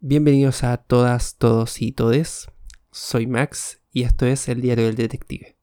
Bienvenidos a todas, todos y todes. Soy Max y esto es el diario del detective.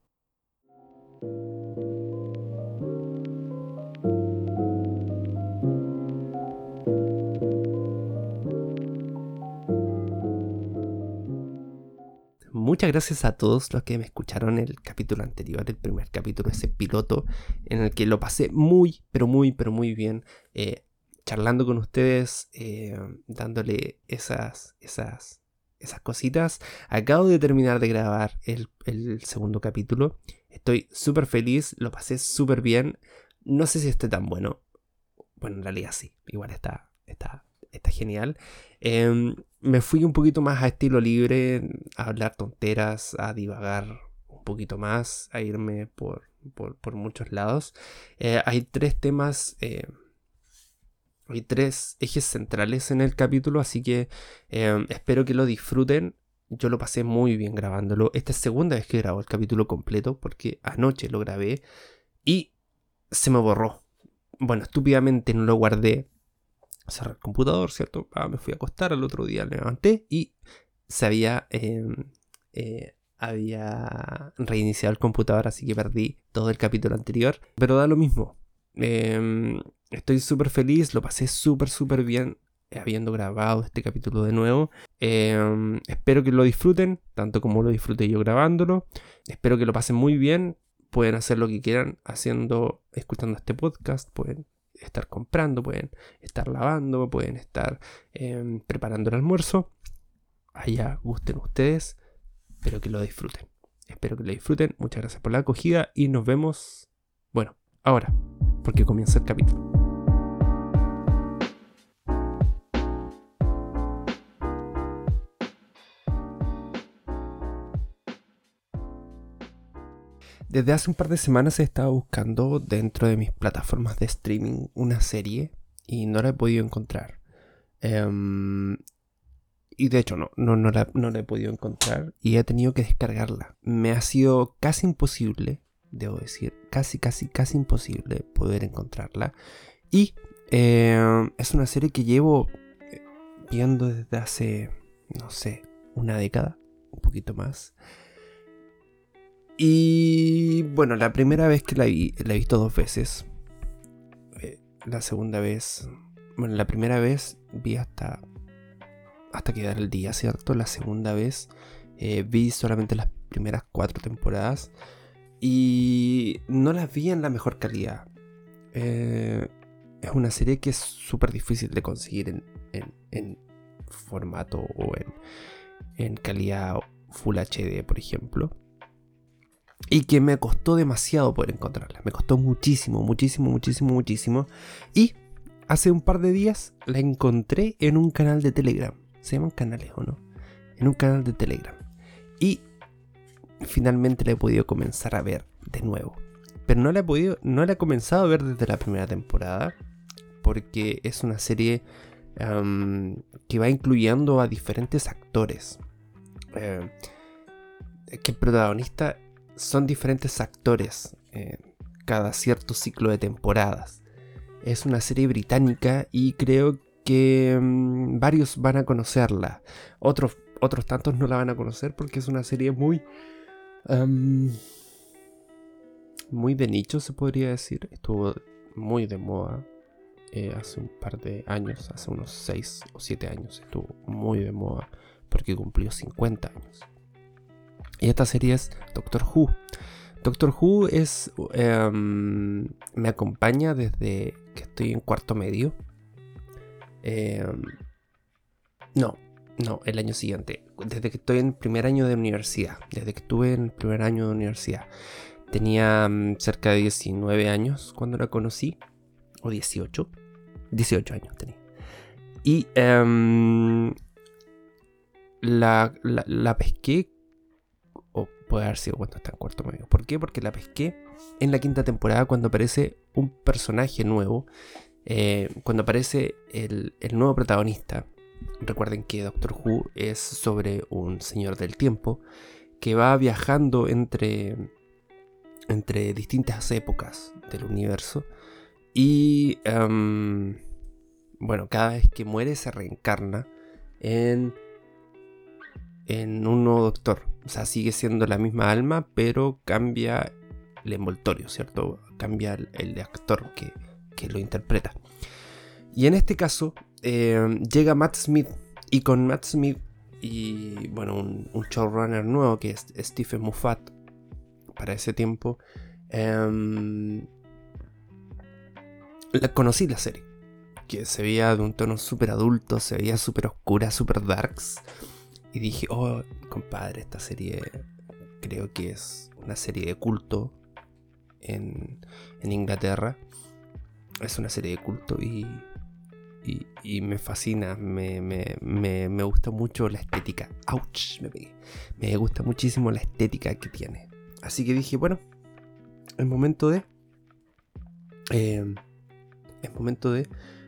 Muchas gracias a todos los que me escucharon el capítulo anterior, el primer capítulo, ese piloto, en el que lo pasé muy, pero muy, pero muy bien. Eh, charlando con ustedes, eh, dándole esas, esas, esas cositas. Acabo de terminar de grabar el, segundo capítulo. Estoy súper feliz, lo pasé súper bien. No sé si esté tan bueno. Bueno, en realidad sí, igual está, está, está genial. Em, me fui un poquito más a estilo libre, a hablar tonteras, a divagar un poquito más, a irme por, por, muchos lados. Eh, hay tres temas eh, hay tres ejes centrales en el capítulo, así que em, espero que lo disfruten. Yo lo pasé muy bien grabándolo. Esta es segunda vez que grabo el capítulo completo porque anoche lo grabé y se me borró. Bueno, estúpidamente no lo guardé. Cerré el computador, ¿cierto? Ah, me fui a acostar, al otro día me levanté y se había, em, eh, había reiniciado el computador, así que perdí todo el capítulo anterior. Pero da lo mismo. Eh, Estoy súper feliz, lo pasé súper, súper bien habiendo grabado este capítulo de nuevo. Em, espero que lo disfruten, tanto como lo disfruté yo grabándolo. Espero que lo pasen muy bien. Pueden hacer lo que quieran haciendo, escuchando este podcast. Pueden estar comprando, pueden estar lavando, pueden estar em, preparando el almuerzo. Allá gusten ustedes. Espero que lo disfruten. Espero que lo disfruten. Muchas gracias por la acogida y nos vemos, bueno, ahora, porque comienza el capítulo. Desde hace un par de semanas he estado buscando dentro de mis plataformas de streaming una serie y no la he podido encontrar. Em, y de hecho no, no, no, la, no la he podido encontrar y he tenido que descargarla. Me ha sido casi imposible, debo decir, casi, casi, casi imposible poder encontrarla. Y em, es una serie que llevo eh, viendo desde hace, no sé, una década, un poquito más. Y bueno, la primera vez que la vi, la he visto dos veces. Eh, la segunda vez, bueno, la primera vez vi hasta hasta quedar el día, ¿cierto? La segunda vez eh, vi solamente las primeras cuatro temporadas y no las vi en la mejor calidad. Eh, es una serie que es súper difícil de conseguir en, en, formato o en, en calidad Full HD, por ejemplo y que me costó demasiado poder encontrarla. Me costó muchísimo, muchísimo, muchísimo, muchísimo. Y hace un par de días la encontré en un canal de Telegram. Se llaman canales o no. En un canal de Telegram. Y finalmente la he podido comenzar a ver de nuevo. Pero no la he podido, no la he comenzado a ver desde la primera temporada. Porque es una serie que va incluyendo a diferentes actores. Eh, que el protagonista son diferentes actores en cada cierto ciclo de temporadas. Es una serie británica y creo que mm, varios van a conocerla. Otros, otros tantos no la van a conocer porque es una serie muy... muy de nicho se podría decir. Estuvo muy de moda eh, hace un par de años, hace unos 6 o 7 años. Estuvo muy de moda porque cumplió 50 años. Y esta serie es Doctor Who. Doctor Who es. Em, me acompaña desde que estoy en cuarto medio. Em, no, no, el año siguiente. Desde que estoy en primer año de universidad. Desde que estuve en primer año de universidad. Tenía mm, cerca de 19 años cuando la conocí. O 18. 18 años tenía. Y em, la, la, pesqué puede haber sido cuando está en cuarto medio. ¿Por qué? Porque la pesqué en la quinta temporada cuando aparece un personaje nuevo, eh, cuando aparece el, nuevo protagonista. Recuerden que Doctor Who es sobre un señor del tiempo que va viajando entre, entre distintas épocas del universo y, em, bueno, cada vez que muere se reencarna en, en un nuevo doctor. O sea, sigue siendo la misma alma, pero cambia el envoltorio, ¿cierto? Cambia el, actor que, lo interpreta. Y en este caso, eh, llega Matt Smith. Y con Matt Smith y, bueno, un, showrunner nuevo que es Stephen Moffat, para ese tiempo, em, conocí la serie. Que se veía de un tono súper adulto, se veía súper oscura, súper darks. Y dije, oh, compadre, esta serie creo que es una serie de culto en, Inglaterra. Es una serie de culto y, y, me fascina, me, me, gusta mucho la estética. ¡Auch! Me Me gusta muchísimo la estética que tiene. Así que dije, bueno, es momento de... Eh, es momento de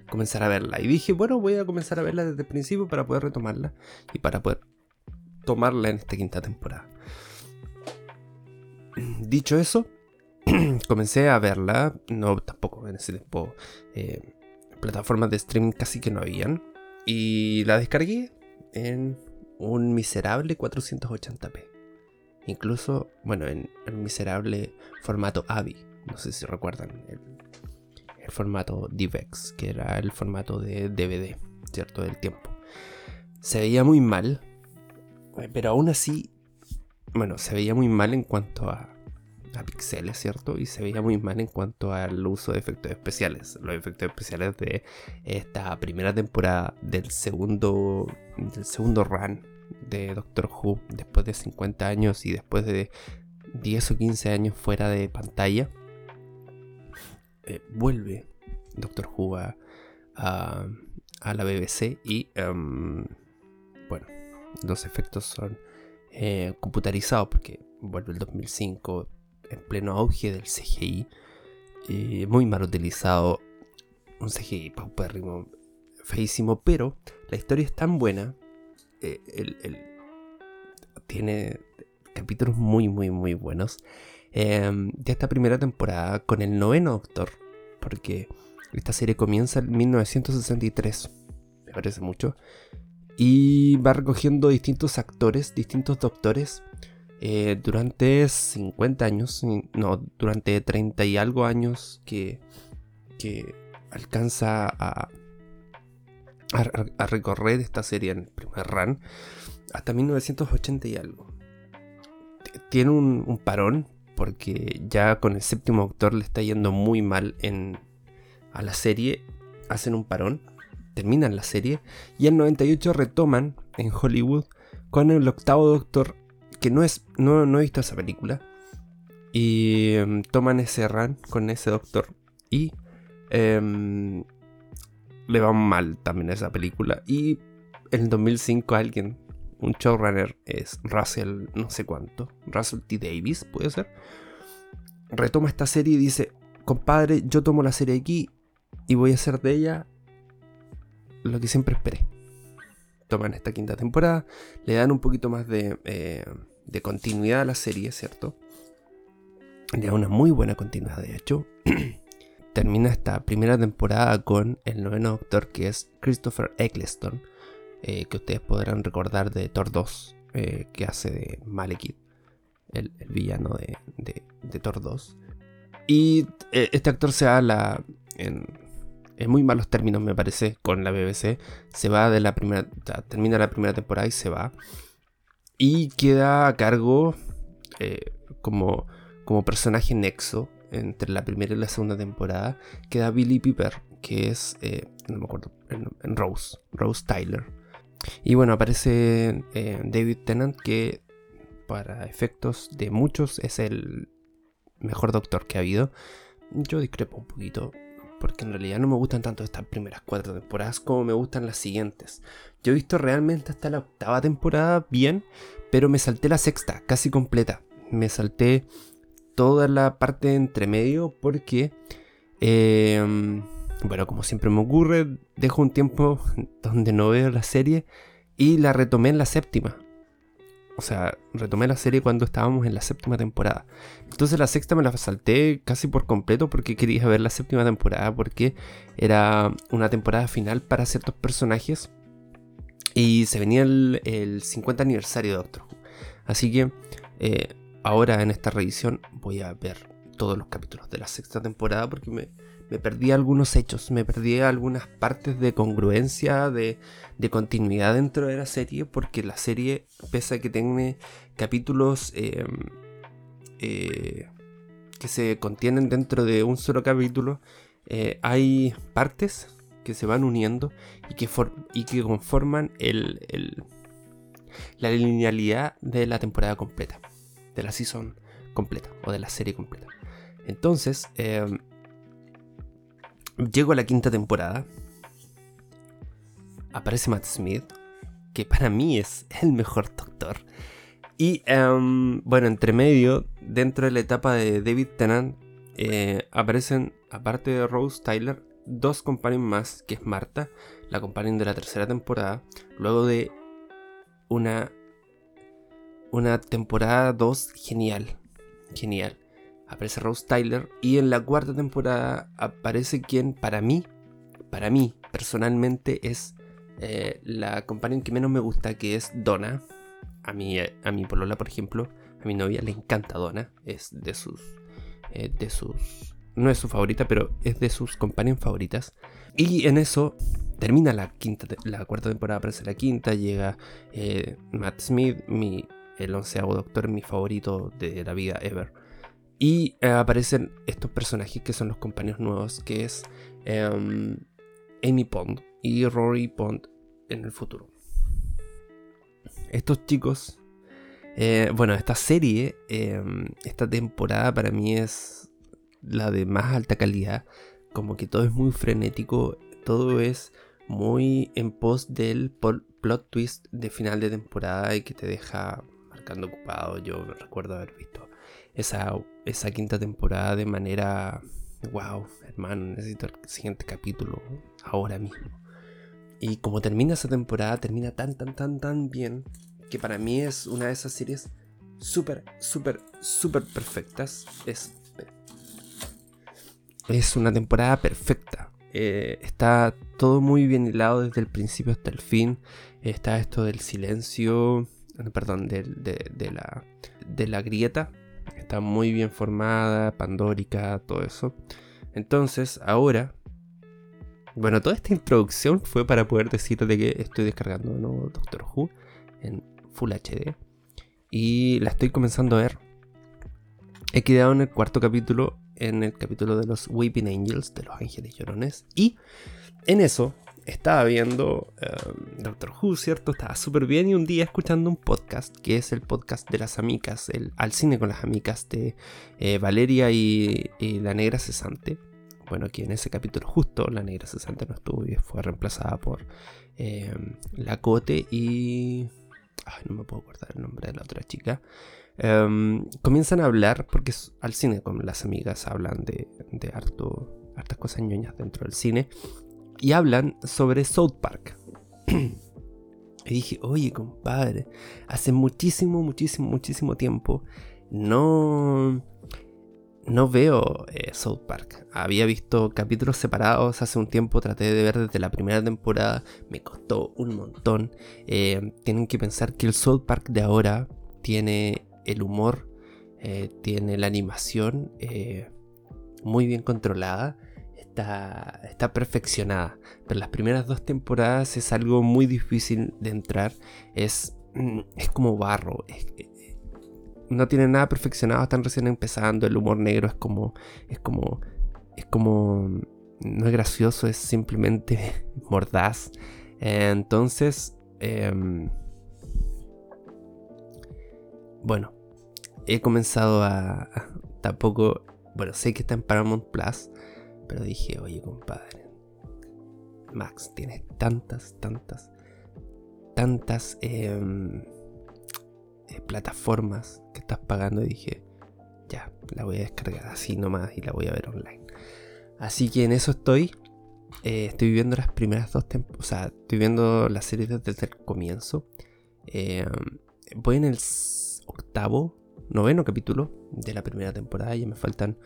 comenzar a verla. Y dije, bueno, voy a comenzar a verla desde el principio para poder retomarla y para poder tomarla en esta quinta temporada. Dicho eso, comencé a verla. No, tampoco en ese tiempo. Eh, plataformas de streaming casi que no habían. Y la descargué en un miserable 480p. Incluso, bueno, en el miserable formato AVI. No sé si recuerdan el, el formato DivX, que era el formato de DVD, ¿cierto? Del tiempo. Se veía muy mal, pero aún así, bueno, se veía muy mal en cuanto a, a pixeles, ¿cierto? Y se veía muy mal en cuanto al uso de efectos especiales. Los efectos especiales de esta primera temporada del segundo, del segundo run de Doctor Who, después de 50 años y después de 10 o 15 años fuera de pantalla eh, vuelve Doctor Who a, la BBC y em, bueno, los efectos son eh, computarizados porque vuelve el 2005 en pleno auge del CGI, muy mal utilizado, un CGI paupérrimo, feísimo, pero la historia es tan buena, eh, tiene capítulos muy, muy, muy buenos Em, de esta primera temporada con el noveno Doctor, porque esta serie comienza en 1963, me parece mucho, y va recogiendo distintos actores, distintos doctores, eh, durante 50 años, no, durante 30 y algo años que, que alcanza a, a, recorrer esta serie en el primer run, hasta 1980 y algo. Tiene un, parón porque ya con el séptimo Doctor le está yendo muy mal en, a la serie, hacen un parón, terminan la serie y en 98 retoman en Hollywood con el octavo Doctor, que no es, no, he visto esa película, y em, toman ese run con ese Doctor y em, le va mal también a esa película y en 2005 alguien un showrunner es Russell, no sé cuánto, Russell T. Davis, puede ser, retoma esta serie y dice, compadre, yo tomo la serie aquí y voy a hacer de ella lo que siempre esperé. Toman esta quinta temporada, le dan un poquito más de, eh, de continuidad a la serie, ¿cierto? Le da una muy buena continuidad, de hecho. Termina esta primera temporada con el noveno doctor que es Christopher Eccleston eh, que ustedes podrán recordar de Thor 2, eh, que hace de Malekith, el, villano de, de, Thor 2. Y eh, este actor se va en, muy malos términos, me parece, con la BBC. Se va de la primera, termina la primera temporada y se va. Y queda a cargo como, como personaje nexo entre la primera y la segunda temporada. Queda Billy Piper, que es, no me acuerdo, en Rose, Rose Tyler. Y bueno, aparece eh, David Tennant, que para efectos de muchos es el mejor doctor que ha habido. Yo discrepo un poquito, porque en realidad no me gustan tanto estas primeras cuatro temporadas como me gustan las siguientes. Yo he visto realmente hasta la octava temporada bien, pero me salté la sexta, casi completa. Me salté toda la parte entre medio porque... Eh, bueno, como siempre me ocurre, dejo un tiempo donde no veo la serie y la retomé en la séptima. O sea, retomé la serie cuando estábamos en la séptima temporada. Entonces la sexta me la salté casi por completo porque quería ver la séptima temporada porque era una temporada final para ciertos personajes Y se venía el, 50 aniversario de Doctor Who. Así que eh, ahora en esta revisión voy a ver todos los capítulos de la sexta temporada porque me, me perdí algunos hechos, me perdí algunas partes de congruencia, de, continuidad dentro de la serie, porque la serie, pese a que tiene capítulos em, eh, que se contienen dentro de un solo capítulo, eh, hay partes que se van uniendo y que, y que conforman el, la linealidad de la temporada completa, de la season completa o de la serie completa. Entonces, em, Llego a la quinta temporada. Aparece Matt Smith, que para mí es el mejor doctor. Y em, bueno, entre medio, dentro de la etapa de David Tennant, eh, aparecen, aparte de Rose Tyler, dos compañeros más, que es Marta, la compañera de la tercera temporada, luego de una, una temporada 2 genial. Genial aparece Rose Tyler y en la cuarta temporada aparece quien para mí, para mí personalmente es eh, la compañía que menos me gusta, que es Donna. A mi, a mi polola, por ejemplo, a mi novia le encanta Donna, es de sus, eh, de sus, no es su favorita, pero es de sus compañías favoritas. Y en eso termina la quinta, la cuarta temporada, aparece la quinta, llega eh, Matt Smith, mi, el onceavo doctor, mi favorito de la vida ever. Y eh, aparecen estos personajes que son los compañeros nuevos, que es em, Amy Pond y Rory Pond en el futuro. Estos chicos, eh, bueno, esta serie, em, esta temporada para mí es la de más alta calidad. Como que todo es muy frenético, todo es muy en pos del plot twist de final de temporada y que te deja marcando ocupado. Yo recuerdo haber visto esa, esa quinta temporada de manera, wow, hermano, necesito el siguiente capítulo ahora mismo. Y como termina esa temporada, termina tan, tan, tan, tan bien, que para mí es una de esas series súper, súper, súper perfectas. Es, es una temporada perfecta. Eh, está todo muy bien hilado desde el principio hasta el fin. Está esto del silencio, perdón, de, de, la, de la grieta Está muy bien formada, pandórica, todo eso. Entonces, ahora... Bueno, toda esta introducción fue para poder decirte que estoy descargando ¿no? Doctor Who en Full HD. Y la estoy comenzando a ver. He quedado en el cuarto capítulo, en el capítulo de los Weeping Angels, de los ángeles llorones. Y en eso estaba viendo em, Doctor Who, ¿cierto? Estaba súper bien y un día escuchando un podcast, que es el podcast de las amigas, el Al cine con las amigas de eh, Valeria y, la negra cesante. Bueno, aquí en ese capítulo justo la negra cesante no estuvo y fue reemplazada por em, la Cote y... Ay, no me puedo acordar el nombre de la otra chica. Em, comienzan a hablar, porque es al cine con las amigas hablan de, de harto, hartas cosas ñoñas dentro del cine y hablan sobre South Park. y dije, oye, compadre, hace muchísimo, muchísimo, muchísimo tiempo no, no veo eh, South Park. Había visto capítulos separados hace un tiempo, traté de ver desde la primera temporada, me costó un montón. Eh, tienen que pensar que el South Park de ahora tiene el humor, eh, tiene la animación muy bien controlada está, perfeccionada. Pero las primeras dos temporadas es algo muy difícil de entrar. Es, mm, es como barro. no tiene nada perfeccionado, están recién empezando. El humor negro es como. Es como. Es como. No es gracioso, es simplemente mordaz. entonces. Em, bueno. He comenzado a. Tampoco. Bueno, sé que está en Paramount Plus. Pero dije, oye compadre, Max, tienes tantas, tantas, tantas em, eh, plataformas que estás pagando y dije, ya, la voy a descargar así nomás y la voy a ver online. Así que en eso estoy. Eh, estoy viendo las primeras dos temporadas. O sea, estoy viendo la serie desde el comienzo. Em, voy en el octavo, noveno capítulo de la primera temporada. Ya me faltan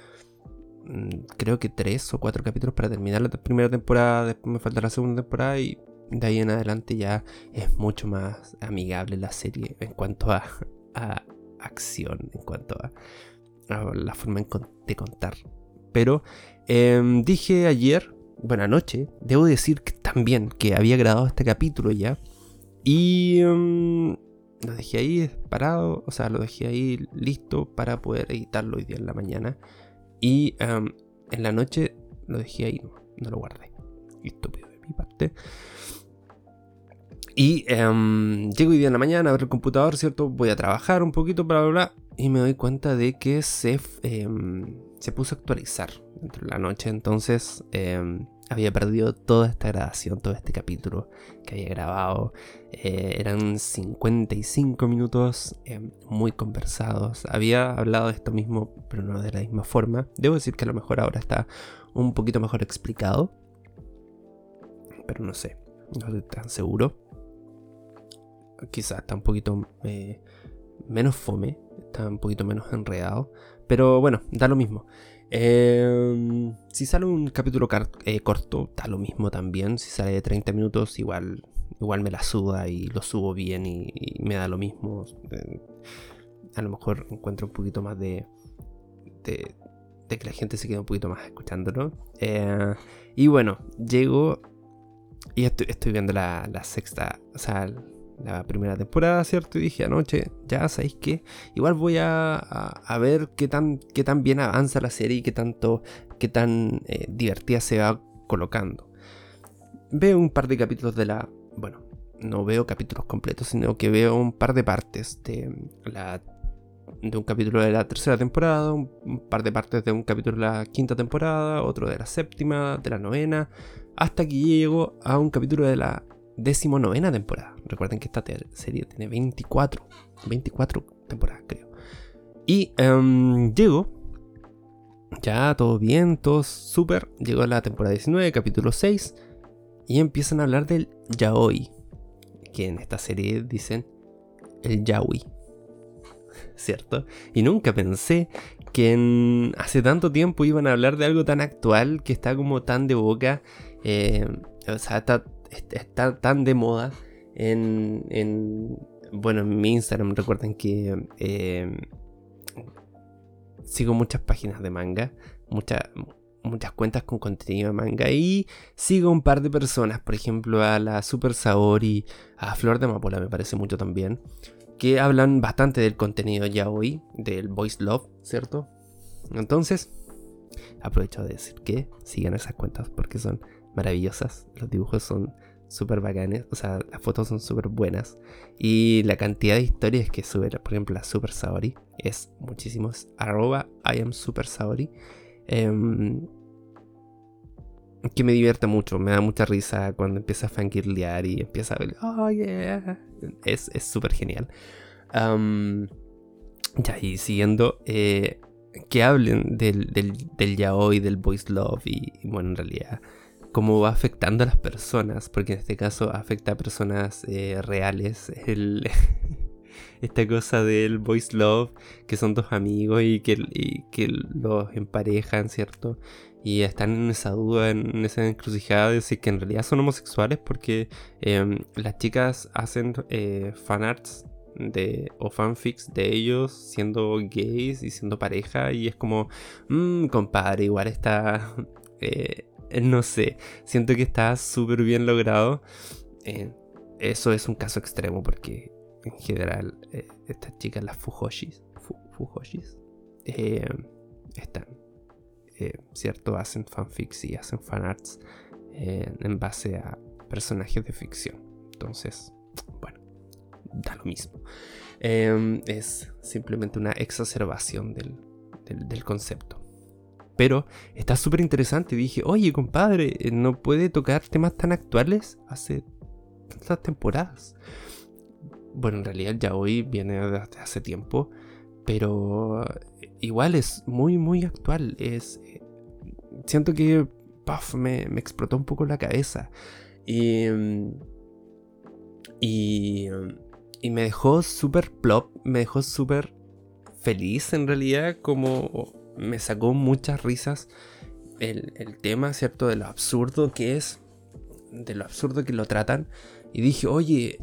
creo que tres o cuatro capítulos para terminar la primera temporada. Después me falta la segunda temporada y de ahí en adelante ya es mucho más amigable la serie en cuanto a, acción, en cuanto a, la forma de contar. Pero em, dije ayer, bueno, anoche, debo decir que también que había grabado este capítulo ya. Y em, lo dejé ahí parado, o sea, lo dejé ahí listo para poder editarlo hoy día en la mañana. Y em, en la noche lo dejé ahí, no, lo guardé. Estúpido de mi parte. Y um, llego hoy día en la mañana a ver el computador, ¿cierto? Voy a trabajar un poquito, bla, bla, bla. Y me doy cuenta de que se, em, se puso a actualizar dentro de la noche. Entonces había perdido toda esta grabación, todo este capítulo que había grabado. Eh, eran 55 minutos eh, muy conversados. Había hablado de esto mismo, pero no de la misma forma. Debo decir que a lo mejor ahora está un poquito mejor explicado. Pero no sé, no estoy tan seguro. Quizás está un poquito eh, menos fome, está un poquito menos enredado. Pero bueno, da lo mismo. Si sale un capítulo eh, corto, da lo mismo también. Si sale de 30 minutos, igual, igual me la suda y lo subo bien y, me da lo mismo. Eh, a lo mejor encuentro un poquito más de, de, que la gente se quede un poquito más escuchándolo. Eh, y bueno, llego y estoy, estoy viendo la, la sexta, o sea, la primera temporada, ¿cierto? Y dije anoche, ya sabéis que igual voy a, ver qué tan, qué tan bien avanza la serie y qué tanto, qué tan eh, divertida se va colocando. Veo un par de capítulos de la, bueno, no veo capítulos completos, sino que veo un par de partes de la de un capítulo de la tercera temporada, un par de partes de un capítulo de la quinta temporada, otro de la séptima, de la novena, hasta que llego a un capítulo de la decimonovena temporada. Recuerden que esta serie tiene 24, 24 temporadas creo. Y um, llego, ya todo bien, todo súper. Llegó a la temporada 19, capítulo 6, y empiezan a hablar del yaoi, que en esta serie dicen el yaoi. ¿Cierto? Y nunca pensé que en hace tanto tiempo iban a hablar de algo tan actual que está como tan de boca. Eh, o sea, está está tan de moda en, bueno, en mi Instagram recuerden que eh, sigo muchas páginas de manga, muchas muchas cuentas con contenido de manga y sigo un par de personas, por ejemplo a la Super Saori, a Flor de Amapola me parece mucho también, que hablan bastante del contenido ya hoy, del voice love, ¿cierto? Entonces, aprovecho de decir que sigan esas cuentas porque son maravillosas. Los dibujos son súper bacanes. O sea, las fotos son súper buenas. Y la cantidad de historias que sube, por ejemplo, la Super Saori, es muchísimo. Es arroba I am Super Saori. Em, que me divierte mucho, me da mucha risa cuando empieza a fangirlear y empieza a ver, oh yeah, es súper genial. ya, y siguiendo, eh, que hablen del, del, del yaoi, del voice love y bueno, en realidad cómo va afectando a las personas, porque en este caso afecta a personas eh, reales. esta cosa del voice love, que son dos amigos y que, los emparejan, ¿cierto? Y están en esa duda, en esa encrucijada de si que en realidad son homosexuales, porque em, las chicas hacen eh, fanarts de, o fanfics de ellos siendo gays y siendo pareja, y es como, mmm, compadre, igual está. Eh, no sé, siento que está súper bien logrado. Eh, eso es un caso extremo porque en general eh, estas chicas, las Fujoshis, Fujoshis, están, ¿cierto? Hacen fanfics y hacen fanarts en base a personajes de ficción. Entonces, bueno, da lo mismo. es simplemente una exacerbación del concepto. Pero está súper interesante. Dije, oye, compadre, eh, ¿no puede tocar temas tan actuales hace tantas temporadas? Bueno, en realidad ya hoy viene desde hace tiempo. Pero eh, igual es muy, muy actual. Es. Eh, siento que. Puff, me, me explotó un poco la cabeza. Y. Mm, y. Y me dejó súper plop. Me dejó súper feliz en realidad. Como me sacó muchas risas el, tema, ¿cierto? De lo absurdo que es de lo absurdo que lo tratan. Y dije, oye,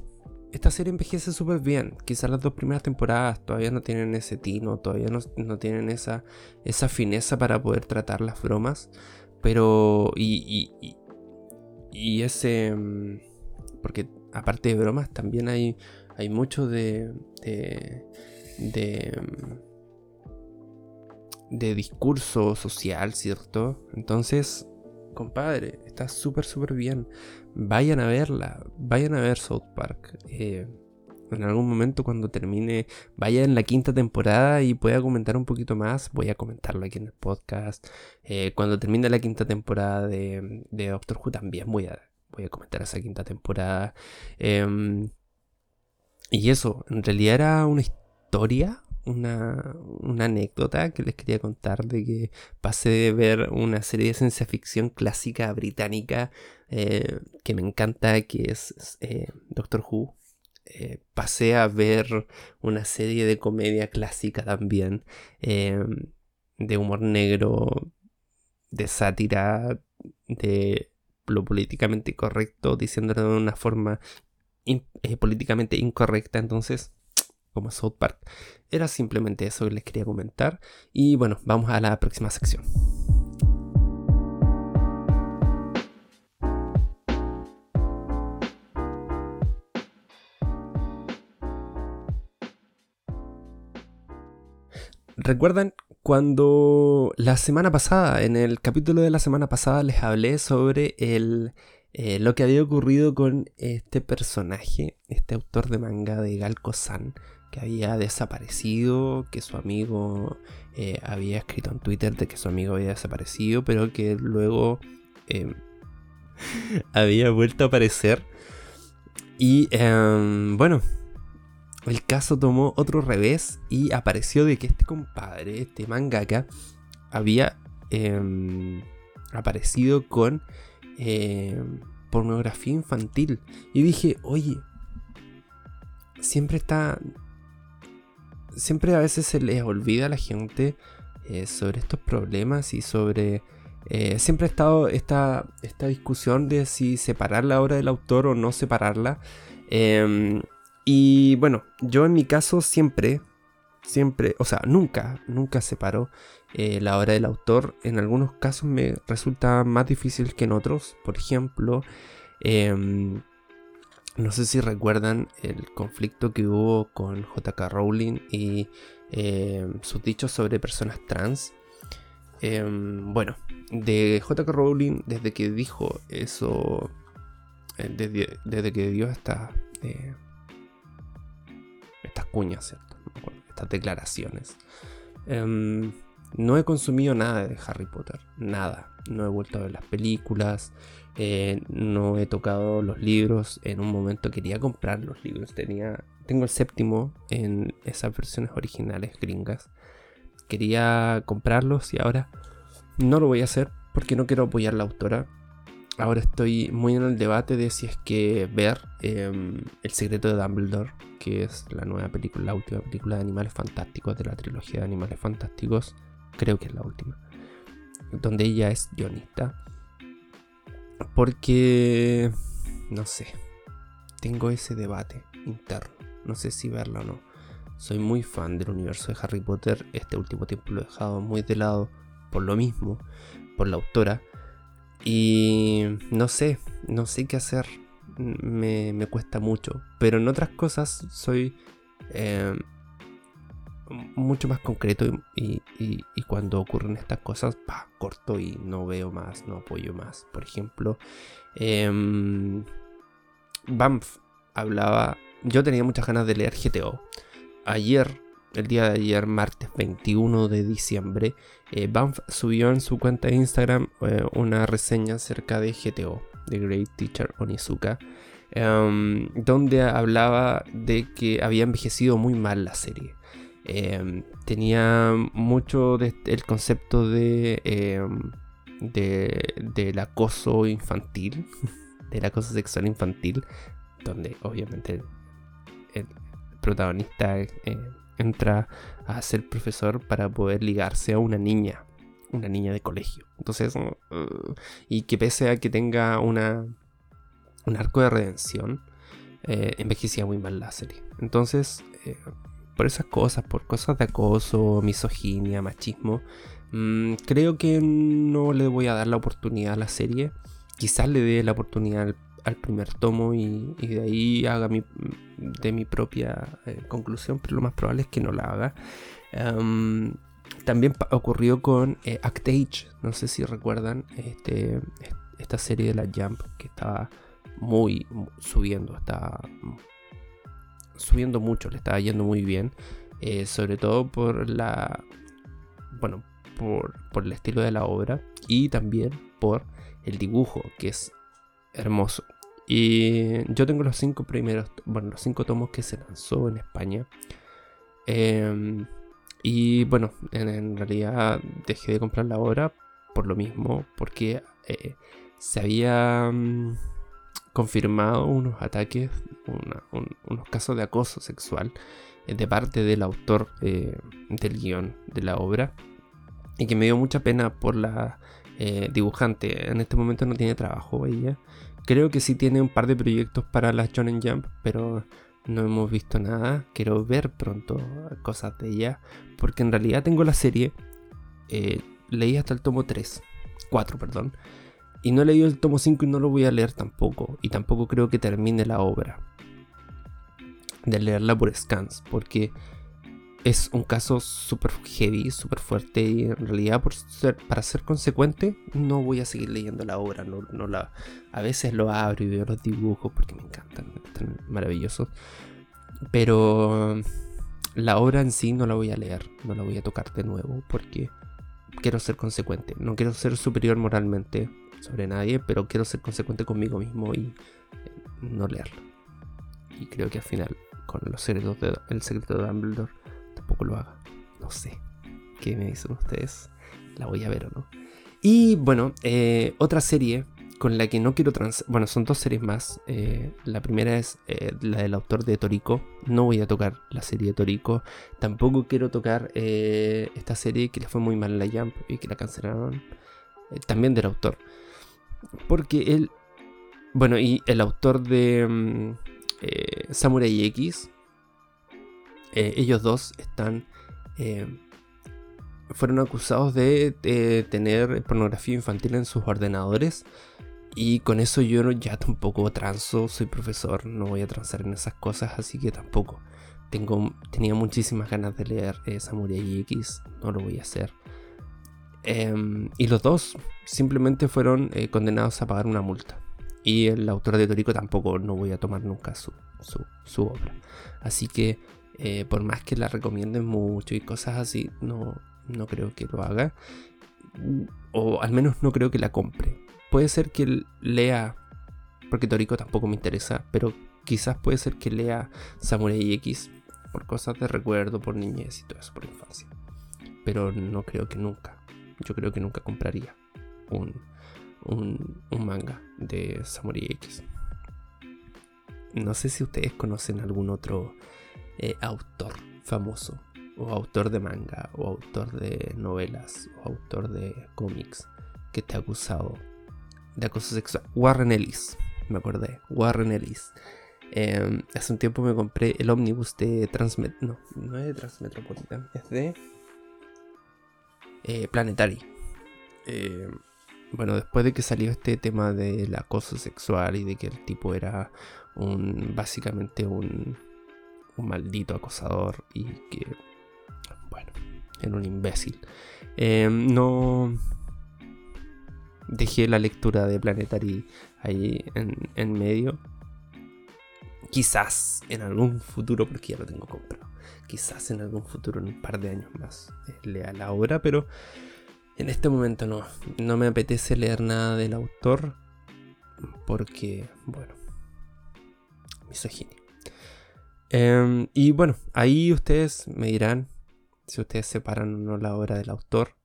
esta serie envejece súper bien. Quizás las dos primeras temporadas todavía no tienen ese tino, todavía no, tienen esa, esa fineza para poder tratar las bromas. Pero. Y, y, y, ese. Mm, porque aparte de bromas, también hay, hay mucho de. de. de, mm, de discurso social, ¿cierto? Entonces, compadre, está súper, súper bien. Vayan a verla, vayan a ver South Park. Eh, en algún momento cuando termine, vaya en la quinta temporada y pueda comentar un poquito más, voy a comentarlo aquí en el podcast. Eh, cuando termine la quinta temporada de, Doctor Who también voy a, voy a comentar esa quinta temporada. Em, y eso, en realidad era una historia una, anécdota que les quería contar de que pasé de ver una serie de ciencia ficción clásica británica eh, que me encanta, que es eh, Doctor Who. Eh, pasé a ver una serie de comedia clásica también, de humor negro, de sátira, de lo políticamente correcto, diciéndolo de una forma políticamente incorrecta. Entonces, como South Park. Era simplemente eso que les quería comentar. Y bueno, vamos a la próxima sección. ¿Recuerdan cuando la semana pasada, en el capítulo de la semana pasada, les hablé sobre el, eh, lo que había ocurrido con este personaje, este autor de manga de Galco-san, que había desaparecido, que su amigo eh, había escrito en Twitter de que su amigo había desaparecido, pero que luego em, había vuelto a aparecer. Y em, bueno, el caso tomó otro revés y apareció de que este compadre, este mangaka, había em, aparecido con pornografía infantil. Y dije, oye, siempre está siempre a veces se les olvida a la gente eh, sobre estos problemas y sobre... Eh, siempre ha estado esta, esta discusión de si separar la obra del autor o no separarla. Em, y bueno, yo en mi caso siempre, siempre, o sea, nunca, nunca separo eh, la obra del autor. En algunos casos me resulta más difícil que en otros. Por ejemplo, em, no sé si recuerdan el conflicto que hubo con JK Rowling y eh, sus dichos sobre personas trans. Em, bueno, de JK Rowling, desde que dijo eso, eh, desde, que dio esta, eh, estas cuñas, estas declaraciones, em, no he consumido nada de Harry Potter, nada. No he vuelto a ver las películas, eh, no he tocado los libros. En un momento quería comprar los libros. Tenía, tengo el séptimo en esas versiones originales gringas. Quería comprarlos y ahora no lo voy a hacer porque no quiero apoyar a la autora. Ahora estoy muy en el debate de si es que ver em, El secreto de Dumbledore, que es la nueva película, la última película de Animales Fantásticos de la trilogía de Animales Fantásticos, creo que es la última, donde ella es guionista porque, no sé, tengo ese debate interno. No sé si verlo o no. Soy muy fan del universo de Harry Potter. Este último tiempo lo he dejado muy de lado por lo mismo, por la autora. Y no sé, no sé qué hacer. Me, me cuesta mucho. Pero en otras cosas soy eh, mucho más concreto y, cuando ocurren estas cosas, pa, corto y no veo más, no apoyo más. Por ejemplo, eh, Banff hablaba, yo tenía muchas ganas de leer GTO. Ayer, el día de ayer, martes 21 de diciembre, eh, Banff subió en su cuenta de Instagram eh, una reseña acerca de GTO, The Great Teacher Onizuka. Em, donde hablaba de que había envejecido muy mal la serie. Em, tenía mucho el concepto de, em, de, del acoso infantil, del acoso sexual infantil, donde obviamente el, protagonista eh, entra a ser profesor para poder ligarse a una niña, una niña de colegio. Entonces, uh, y que pese a que tenga una un arco de redención, eh, envejecía muy mal la serie. Entonces, eh, por esas cosas, por cosas de acoso, misoginia, machismo, mm, creo que no le voy a dar la oportunidad a la serie. Quizás le dé la oportunidad al, primer tomo y, de ahí haga mi, de mi propia eh, conclusión, pero lo más probable es que no la haga. también ocurrió con Actage, no sé si recuerdan este, esta serie de la Jump que estaba muy subiendo, está subiendo mucho, le está yendo muy bien, eh, sobre todo por la, bueno, por, el estilo de la obra y también por el dibujo, que es hermoso. Y yo tengo los cinco primeros, bueno, los cinco tomos que se lanzó en España. Em, y bueno, en, realidad dejé de comprar la obra por lo mismo, porque eh, se había... Confirmado unos ataques, unos casos de acoso sexual eh, de parte del autor eh, del guion de la obra y que me dio mucha pena por la eh, dibujante. En este momento no tiene trabajo ella. Creo que sí tiene un par de proyectos para la Shonen Jump, pero no hemos visto nada. Quiero ver pronto cosas de ella, porque en realidad tengo la serie. leí hasta el tomo 3, 4, perdón. Y no he leído el tomo 5 y no lo voy a leer tampoco. Y tampoco creo que termine la obra. De leerla por scans. Porque es un caso súper heavy, súper fuerte. Y en realidad, por ser, para ser consecuente, no voy a seguir leyendo la obra. No, la, a veces lo abro y veo los dibujos porque me encantan. Están maravillosos. Pero la obra en sí no la voy a leer. No la voy a tocar de nuevo. Porque quiero ser consecuente. No quiero ser superior moralmente sobre nadie, pero quiero ser consecuente conmigo mismo y eh, no leerlo. Y creo que al final, con los secretos de, el secreto de Dumbledore, tampoco lo haga. No sé. ¿Qué me dicen ustedes? ¿La voy a ver o no? Y bueno, eh, otra serie con la que no quiero trans... Bueno, son dos series más. Eh, la primera es la del autor de Torico. No voy a tocar la serie de Torico. Tampoco quiero tocar esta serie que le fue muy mal en la Jump y que la cancelaron. también del autor. Porque él, bueno, y el autor de mm, eh, Samurai X, eh, ellos dos están, eh, fueron acusados de, tener pornografía infantil en sus ordenadores. Y con eso yo ya tampoco transo, soy profesor, no voy a transar en esas cosas, así que tampoco. Tengo, tenía muchísimas ganas de leer Samurai X, no lo voy a hacer. Em, y los dos simplemente fueron eh, condenados a pagar una multa. Y el autor de Torico tampoco no voy a tomar nunca su, obra. Así que eh, por más que la recomienden mucho y cosas así, no, no creo que lo haga. O al menos no creo que la compre. Puede ser que lea, porque Torico tampoco me interesa, pero quizás puede ser que lea Samurai X por cosas de recuerdo, por niñez y todo eso, por infancia. Pero no creo que nunca yo creo que nunca compraría un, manga de Samurai X. No sé si ustedes conocen algún otro eh, autor famoso, o autor de manga, o autor de novelas, o autor de cómics que esté acusado de acoso sexual. Warren Ellis, me acordé, Warren Ellis. Em, hace un tiempo me compré el ómnibus de Transmet. No, no es de Transmetropolitan, es de eh, Planetary. Eh, bueno, después de que salió este tema del acoso sexual y de que el tipo era un básicamente un, maldito acosador y que, bueno, era un imbécil. Eh, no dejé la lectura de Planetary ahí en, en medio. Quizás en algún futuro, porque ya lo tengo comprado quizás en algún futuro, en un par de años más, eh, lea la obra, pero en este momento no, no me apetece leer nada del autor porque, bueno, misoginia. Eh, y bueno, ahí ustedes me dirán si ustedes separan o no la obra del autor.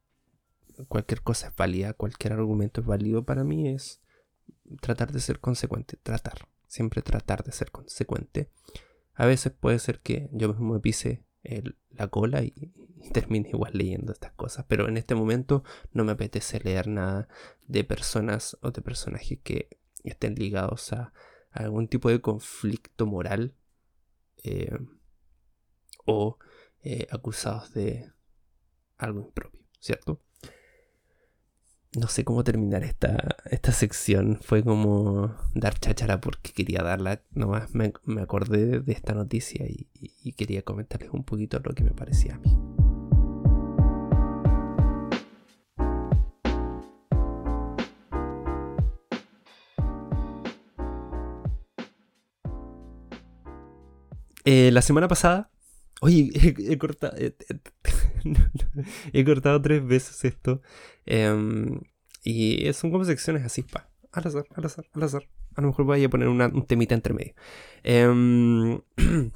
Cualquier cosa es válida, cualquier argumento es válido para mí, es tratar de ser consecuente, tratar, siempre tratar de ser consecuente. A veces puede ser que yo mismo me pise la cola y, termine igual leyendo estas cosas, pero en este momento no me apetece leer nada de personas o de personajes que estén ligados a algún tipo de conflicto moral eh, o eh, acusados de algo impropio, ¿cierto? No sé cómo terminar esta, esta sección. Fue como dar cháchara porque quería darla. Nomás me, me acordé de esta noticia y, quería comentarles un poquito lo que me parecía a mí. Eh, la semana pasada. Oye, he, cortado. he cortado tres veces esto. Em, y son como secciones así, pa. Al azar, al azar, al azar. A lo mejor voy a poner un temita entre medio. Em,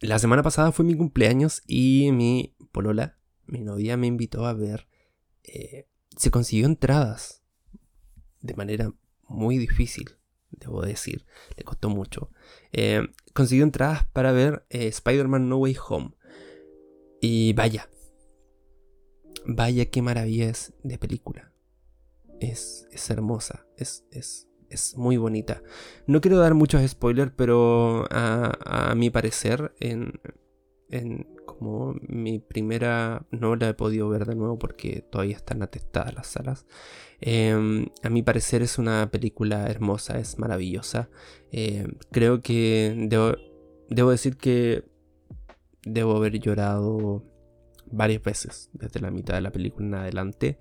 la semana pasada fue mi cumpleaños y mi polola, mi novia, me invitó a ver. Eh, se consiguió entradas de manera muy difícil debo decir. Le costó mucho. Eh, consiguió entradas para ver eh, Spider-Man No Way Home. Y vaya. Vaya qué maravilla es de película. Es, es hermosa. Es, es, es, muy bonita. No quiero dar muchos spoilers, pero a, a mi parecer, en, en como mi primera no la he podido ver de nuevo porque todavía están atestadas las salas. Em, a mi parecer es una película hermosa, es maravillosa. Em, creo que debo, debo decir que debo haber llorado varias veces desde la mitad de la película en adelante.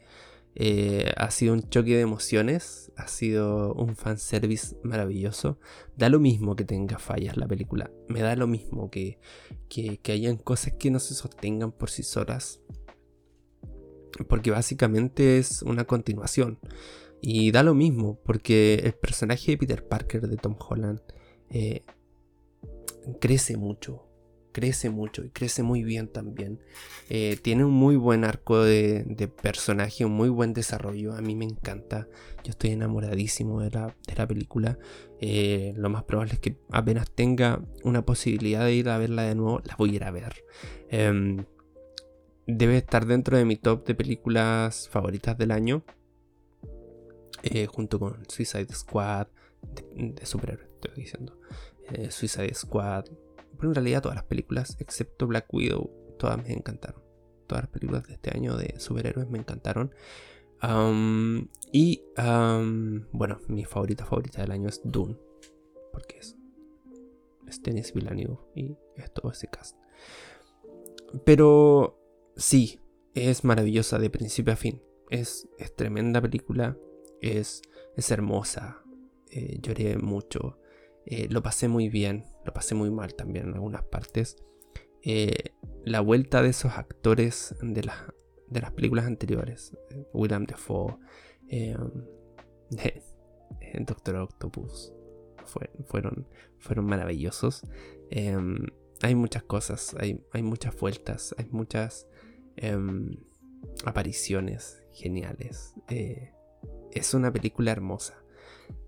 Eh, ha sido un choque de emociones, ha sido un fanservice maravilloso. Da lo mismo que tenga fallas la película, me da lo mismo que, que, hayan cosas que no se sostengan por sí solas. Porque básicamente es una continuación. Y da lo mismo, porque el personaje de Peter Parker de Tom Holland eh, crece mucho, crece mucho y crece muy bien también. Eh, tiene un muy buen arco de, personaje, un muy buen desarrollo. A mí me encanta. Yo estoy enamoradísimo de la, película. Eh, lo más probable es que apenas tenga una posibilidad de ir a verla de nuevo, la voy a ir a ver. Em, debe estar dentro de mi top de películas favoritas del año. Eh, junto con Suicide Squad, de, superhéroes, estoy diciendo. Suicide Squad, en realidad todas las películas, excepto Black Widow, todas me encantaron. Todas las películas de este año de superhéroes me encantaron. y bueno, mi favorita favorita del año es Dune. Porque es, es Villeneuve y es todo ese cast. Pero sí, es maravillosa de principio a fin. Es, es tremenda película. Es, es hermosa. Eh, lloré mucho. Eh, lo pasé muy bien, lo pasé muy mal también en algunas partes. Eh, la vuelta de esos actores de, de las películas anteriores, eh, William Defoe, Doctor Octopus, fueron, fueron maravillosos. hay muchas cosas, hay, hay, muchas vueltas, hay muchas apariciones geniales. es una película hermosa.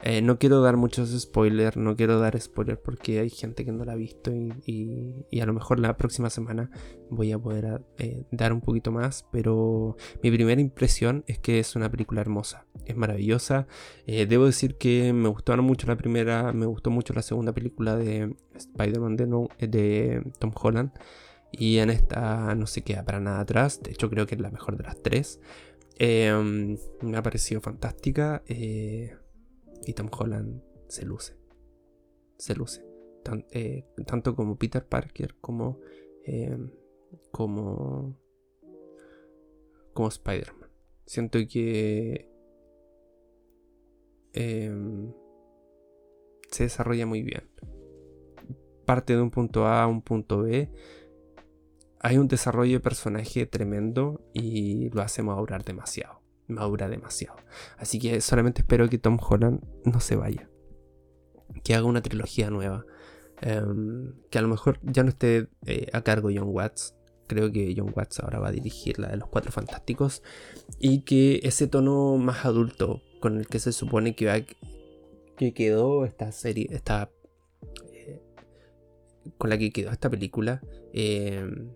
Eh, no quiero dar muchos spoilers, no quiero dar spoilers porque hay gente que no la ha visto y, a lo mejor la próxima semana voy a poder eh, dar un poquito más, pero mi primera impresión es que es una película hermosa, es maravillosa. Eh, debo decir que me gustó mucho la primera, me gustó mucho la segunda película de Spider-Man de, Tom Holland y en esta no se queda para nada atrás, de hecho creo que es la mejor de las tres. me ha parecido fantástica. Y Tom Holland se luce. Se luce. Eh, tanto como Peter Parker como. Eh, como. como Spider-Man. Siento que. Em, se desarrolla muy bien. Parte de un punto A a un punto B. Hay un desarrollo de personaje tremendo y lo hace madurar demasiado madura demasiado. Así que solamente espero que Tom Holland no se vaya. Que haga una trilogía nueva. Em, que a lo mejor ya no esté eh, a cargo John Watts. Creo que John Watts ahora va a dirigir la de los Cuatro Fantásticos. Y que ese tono más adulto con el que se supone que, quedó esta serie, esta, eh, con la que quedó esta película, em,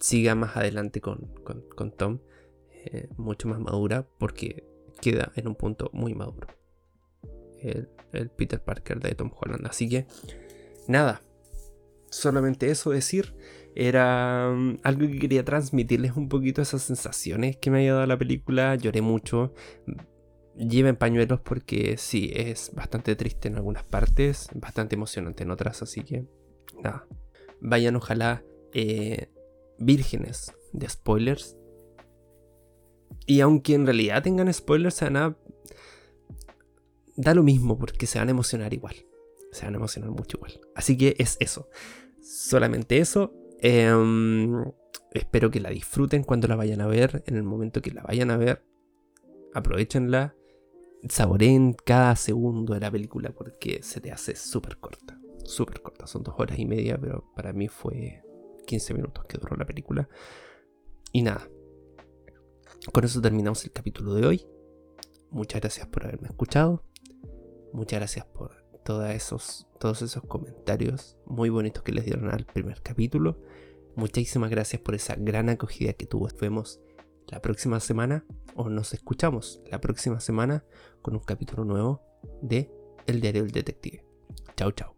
siga más adelante con, con Tom. Eh, mucho más madura porque queda en un punto muy maduro. el, Peter Parker de Tom Holland. Así que, nada, solamente eso decir. Era mm, algo que quería transmitirles un poquito esas sensaciones que me ha dado la película. Lloré mucho. Lleven pañuelos porque sí, es bastante triste en algunas partes, bastante emocionante en otras, así que nada. Vayan ojalá eh, vírgenes de spoilers. Y aunque en realidad tengan spoilers, se da lo mismo porque se van a emocionar igual. Se van a emocionar mucho igual. Así que es eso. Solamente eso. Em, espero que la disfruten cuando la vayan a ver. En el momento que la vayan a ver, aprovechenla. Saboreen cada segundo de la película porque se te hace súper corta. Súper corta. Son dos horas y media, pero para mí fue 15 minutos que duró la película. Y nada. Con eso terminamos el capítulo de hoy. Muchas gracias por haberme escuchado. Muchas gracias por todos esos, todos esos comentarios muy bonitos que les dieron al primer capítulo. Muchísimas gracias por esa gran acogida que tuvo. Nos vemos la próxima semana o nos escuchamos la próxima semana con un capítulo nuevo de El Diario del Detective. Chao, chao.